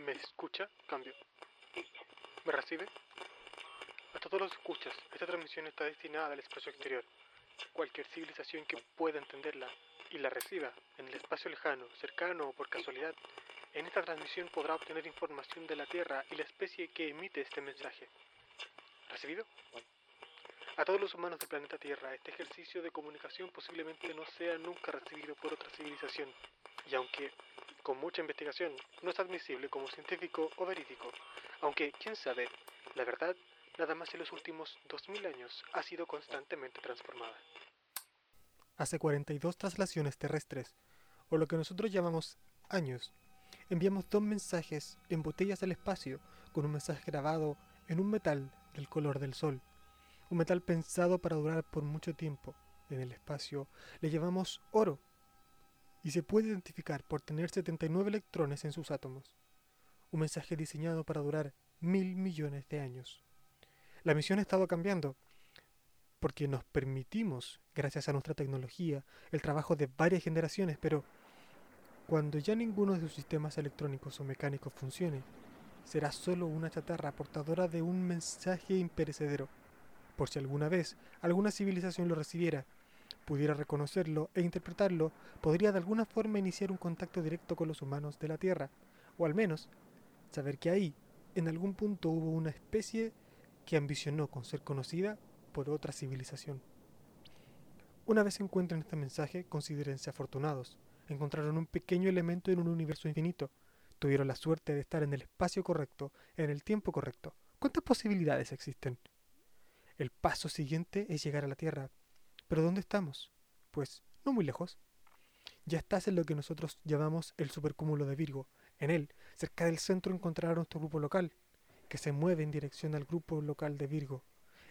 ¿Me escucha? Cambio. ¿Me recibe? A todos los escuchas, esta transmisión está destinada al espacio exterior. Cualquier civilización que pueda entenderla y la reciba en el espacio lejano, cercano o por casualidad, en esta transmisión podrá obtener información de la Tierra y la especie que emite este mensaje. ¿Recibido? A todos los humanos del planeta Tierra, este ejercicio de comunicación posiblemente no sea nunca recibido por otra civilización, y aunque con mucha investigación no es admisible como científico o verídico, aunque, quién sabe, la verdad, nada más en los últimos 2000 años ha sido constantemente transformada. Hace 42 traslaciones terrestres, o lo que nosotros llamamos años, enviamos dos mensajes en botellas al espacio con un mensaje grabado en un metal del color del sol. Un metal pensado para durar por mucho tiempo. En el espacio, le llamamos oro y se puede identificar por tener 79 electrones en sus átomos. Un mensaje diseñado para durar mil millones de años. La misión ha estado cambiando porque nos permitimos, gracias a nuestra tecnología, el trabajo de varias generaciones, pero cuando ya ninguno de sus sistemas electrónicos o mecánicos funcione, será solo una chatarra portadora de un mensaje imperecedero por si alguna vez alguna civilización lo recibiera, pudiera reconocerlo e interpretarlo, podría de alguna forma iniciar un contacto directo con los humanos de la Tierra, o al menos saber que ahí, en algún punto hubo una especie que ambicionó con ser conocida por otra civilización. Una vez encuentren este mensaje, considérense afortunados. Encontraron un pequeño elemento en un universo infinito. Tuvieron la suerte de estar en el espacio correcto, en el tiempo correcto. ¿Cuántas posibilidades existen? El paso siguiente es llegar a la Tierra. ¿Pero dónde estamos? Pues no muy lejos. Ya estás en lo que nosotros llamamos el supercúmulo de Virgo. En él, cerca del centro, encontrarás nuestro grupo local, que se mueve en dirección al grupo local de Virgo.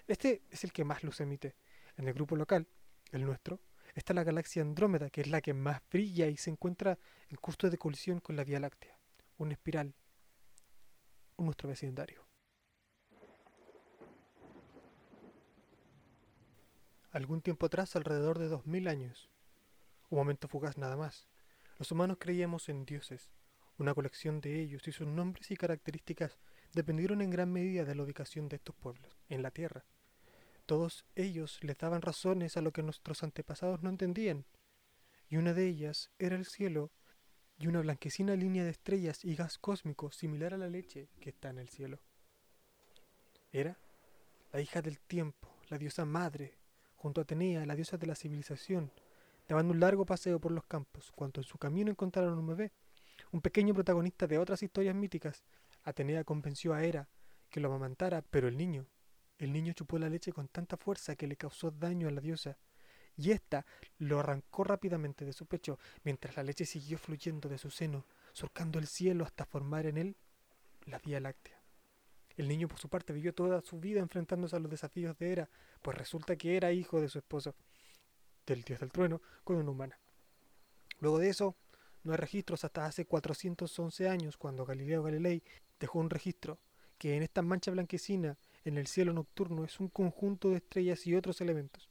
Este es el que más luz emite. En el grupo local, el nuestro, está la galaxia Andrómeda, que es la que más brilla y se encuentra en curso de colisión con la Vía Láctea. Una espiral. Un nuestro vecindario. Algún tiempo atrás, alrededor de dos mil años. Un momento fugaz nada más. Los humanos creíamos en dioses. Una colección de ellos y sus nombres y características dependieron en gran medida de la ubicación de estos pueblos, en la tierra. Todos ellos les daban razones a lo que nuestros antepasados no entendían, y una de ellas era el cielo y una blanquecina línea de estrellas y gas cósmico similar a la leche que está en el cielo. Era la hija del tiempo, la diosa madre, junto a Atenea, la diosa de la civilización, dando un largo paseo por los campos, cuando en su camino encontraron un bebé, un pequeño protagonista de otras historias míticas. Atenea convenció a Hera que lo amamantara, pero el niño, el niño chupó la leche con tanta fuerza que le causó daño a la diosa, y ésta lo arrancó rápidamente de su pecho, mientras la leche siguió fluyendo de su seno, surcando el cielo hasta formar en él la Vía Láctea. El niño, por su parte, vivió toda su vida enfrentándose a los desafíos de Hera, pues resulta que era hijo de su esposo, del dios del trueno, con una humana. Luego de eso, no hay registros hasta hace 411 años, cuando Galileo Galilei dejó un registro que en esta mancha blanquecina en el cielo nocturno es un conjunto de estrellas y otros elementos,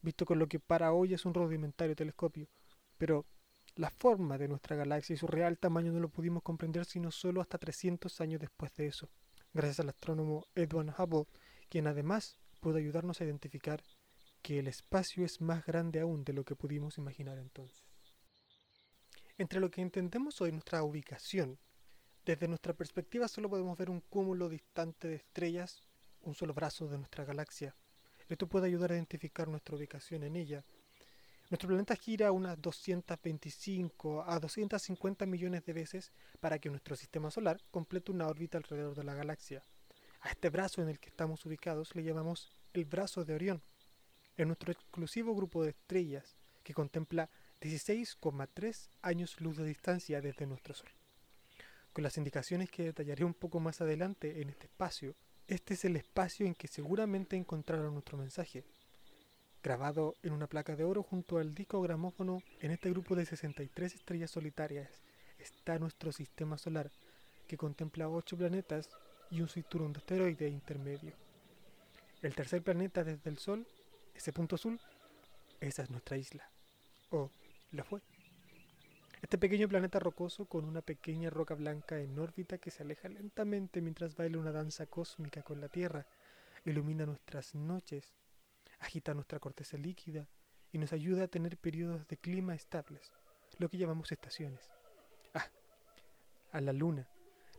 visto con lo que para hoy es un rudimentario telescopio. Pero la forma de nuestra galaxia y su real tamaño no lo pudimos comprender sino solo hasta 300 años después de eso gracias al astrónomo Edwin Hubble, quien además pudo ayudarnos a identificar que el espacio es más grande aún de lo que pudimos imaginar entonces. Entre lo que entendemos hoy nuestra ubicación, desde nuestra perspectiva solo podemos ver un cúmulo distante de estrellas, un solo brazo de nuestra galaxia. Esto puede ayudar a identificar nuestra ubicación en ella nuestro planeta gira unas 225 a 250 millones de veces para que nuestro sistema solar complete una órbita alrededor de la galaxia. A este brazo en el que estamos ubicados le llamamos el brazo de Orión. Es nuestro exclusivo grupo de estrellas que contempla 16,3 años luz de distancia desde nuestro Sol. Con las indicaciones que detallaré un poco más adelante en este espacio, este es el espacio en que seguramente encontraron nuestro mensaje, grabado en una placa de oro junto al disco gramófono en este grupo de 63 estrellas solitarias está nuestro sistema solar que contempla 8 planetas y un cinturón de asteroides intermedio. El tercer planeta desde el Sol, ese punto azul, esa es nuestra isla. O la fue. Este pequeño planeta rocoso con una pequeña roca blanca en órbita que se aleja lentamente mientras baila una danza cósmica con la Tierra, ilumina nuestras noches, agita nuestra corteza líquida y nos ayuda a tener periodos de clima estables, lo que llamamos estaciones. Ah, a la luna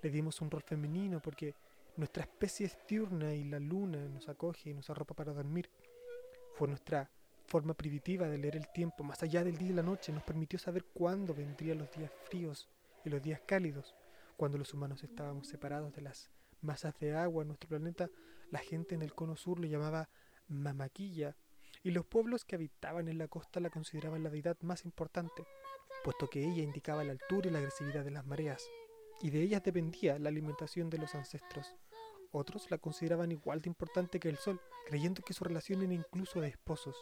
le dimos un rol femenino porque nuestra especie es diurna y la luna nos acoge y nos arropa para dormir. Fue nuestra forma primitiva de leer el tiempo más allá del día y la noche, nos permitió saber cuándo vendrían los días fríos y los días cálidos. Cuando los humanos estábamos separados de las masas de agua en nuestro planeta, la gente en el cono sur lo llamaba mamaquilla, y los pueblos que habitaban en la costa la consideraban la deidad más importante, puesto que ella indicaba la altura y la agresividad de las mareas, y de ellas dependía la alimentación de los ancestros. Otros la consideraban igual de importante que el sol, creyendo que su relación era incluso de esposos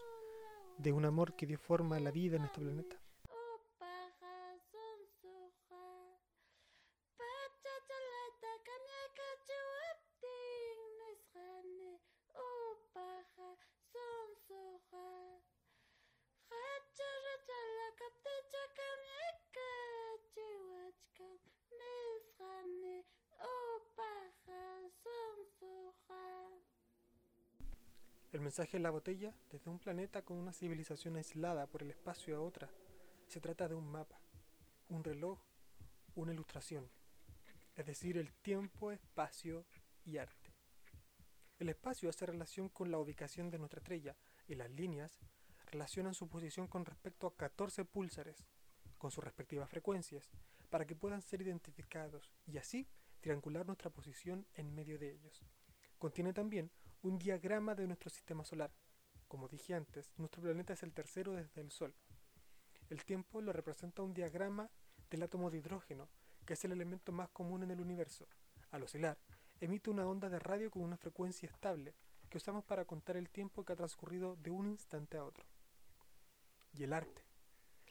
de un amor que dio forma a la vida en este planeta. El mensaje en la botella, desde un planeta con una civilización aislada por el espacio a otra, se trata de un mapa, un reloj, una ilustración, es decir, el tiempo, espacio y arte. El espacio hace relación con la ubicación de nuestra estrella y las líneas relacionan su posición con respecto a 14 púlsares, con sus respectivas frecuencias, para que puedan ser identificados y así triangular nuestra posición en medio de ellos. Contiene también un diagrama de nuestro sistema solar. Como dije antes, nuestro planeta es el tercero desde el Sol. El tiempo lo representa un diagrama del átomo de hidrógeno, que es el elemento más común en el universo. Al oscilar, emite una onda de radio con una frecuencia estable, que usamos para contar el tiempo que ha transcurrido de un instante a otro. Y el arte,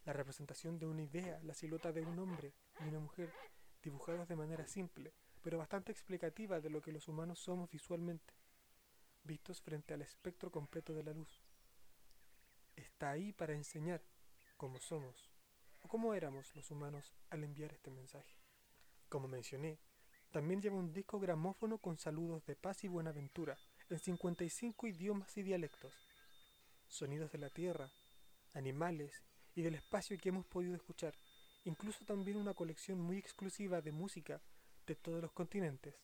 la representación de una idea, la silueta de un hombre y una mujer, dibujados de manera simple, pero bastante explicativa de lo que los humanos somos visualmente vistos frente al espectro completo de la luz. Está ahí para enseñar cómo somos o cómo éramos los humanos al enviar este mensaje. Como mencioné, también lleva un disco gramófono con saludos de paz y buenaventura en 55 idiomas y dialectos, sonidos de la tierra, animales y del espacio que hemos podido escuchar, incluso también una colección muy exclusiva de música de todos los continentes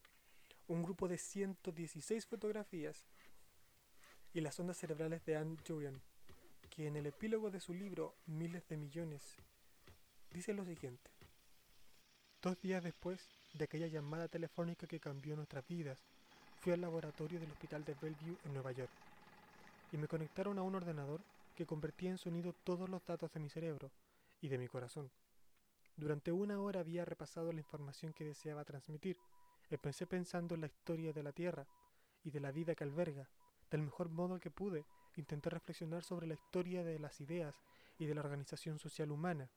un grupo de 116 fotografías y las ondas cerebrales de Anne Julian, que en el epílogo de su libro Miles de Millones dice lo siguiente. Dos días después de aquella llamada telefónica que cambió nuestras vidas, fui al laboratorio del hospital de Bellevue en Nueva York y me conectaron a un ordenador que convertía en sonido todos los datos de mi cerebro y de mi corazón. Durante una hora había repasado la información que deseaba transmitir Empecé pensando en la historia de la Tierra y de la vida que alberga. Del mejor modo que pude, intenté reflexionar sobre la historia de las ideas y de la organización social humana.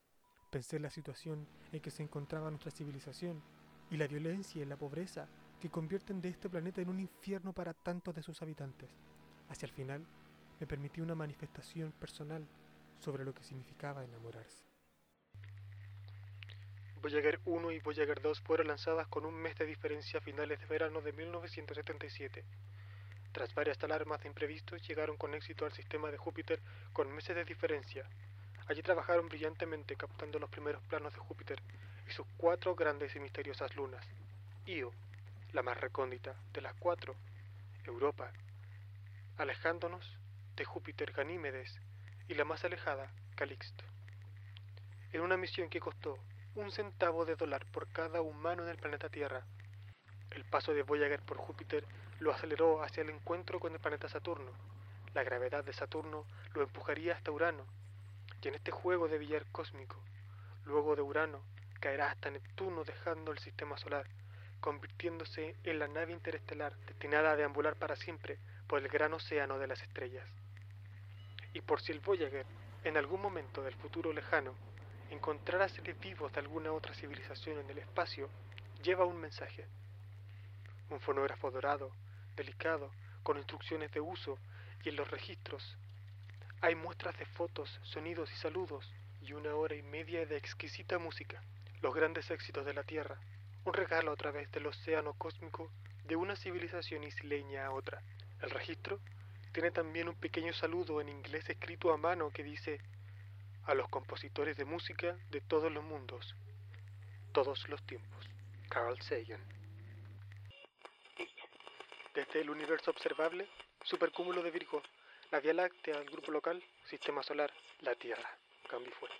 Pensé en la situación en que se encontraba nuestra civilización y la violencia y la pobreza que convierten de este planeta en un infierno para tantos de sus habitantes. Hacia el final, me permití una manifestación personal sobre lo que significaba enamorarse. Voyager 1 y Voyager 2 fueron lanzadas con un mes de diferencia a finales de verano de 1977. Tras varias alarmas de imprevistos, llegaron con éxito al sistema de Júpiter con meses de diferencia. Allí trabajaron brillantemente captando los primeros planos de Júpiter y sus cuatro grandes y misteriosas lunas. Io, la más recóndita de las cuatro, Europa, alejándonos de Júpiter Ganímedes y la más alejada, Calixto. En una misión que costó un centavo de dólar por cada humano en el planeta Tierra. El paso de Voyager por Júpiter lo aceleró hacia el encuentro con el planeta Saturno. La gravedad de Saturno lo empujaría hasta Urano. Y en este juego de billar cósmico, luego de Urano, caerá hasta Neptuno dejando el sistema solar, convirtiéndose en la nave interestelar destinada a deambular para siempre por el gran océano de las estrellas. Y por si el Voyager, en algún momento del futuro lejano, encontrar a seres vivos de alguna otra civilización en el espacio lleva un mensaje. Un fonógrafo dorado, delicado, con instrucciones de uso y en los registros hay muestras de fotos, sonidos y saludos y una hora y media de exquisita música, los grandes éxitos de la Tierra, un regalo a través del océano cósmico de una civilización isleña a otra. El registro tiene también un pequeño saludo en inglés escrito a mano que dice a los compositores de música de todos los mundos, todos los tiempos. Carl Sagan. Desde el universo observable, supercúmulo de Virgo, la Vía Láctea, el grupo local, sistema solar, la Tierra. Cambio fuera.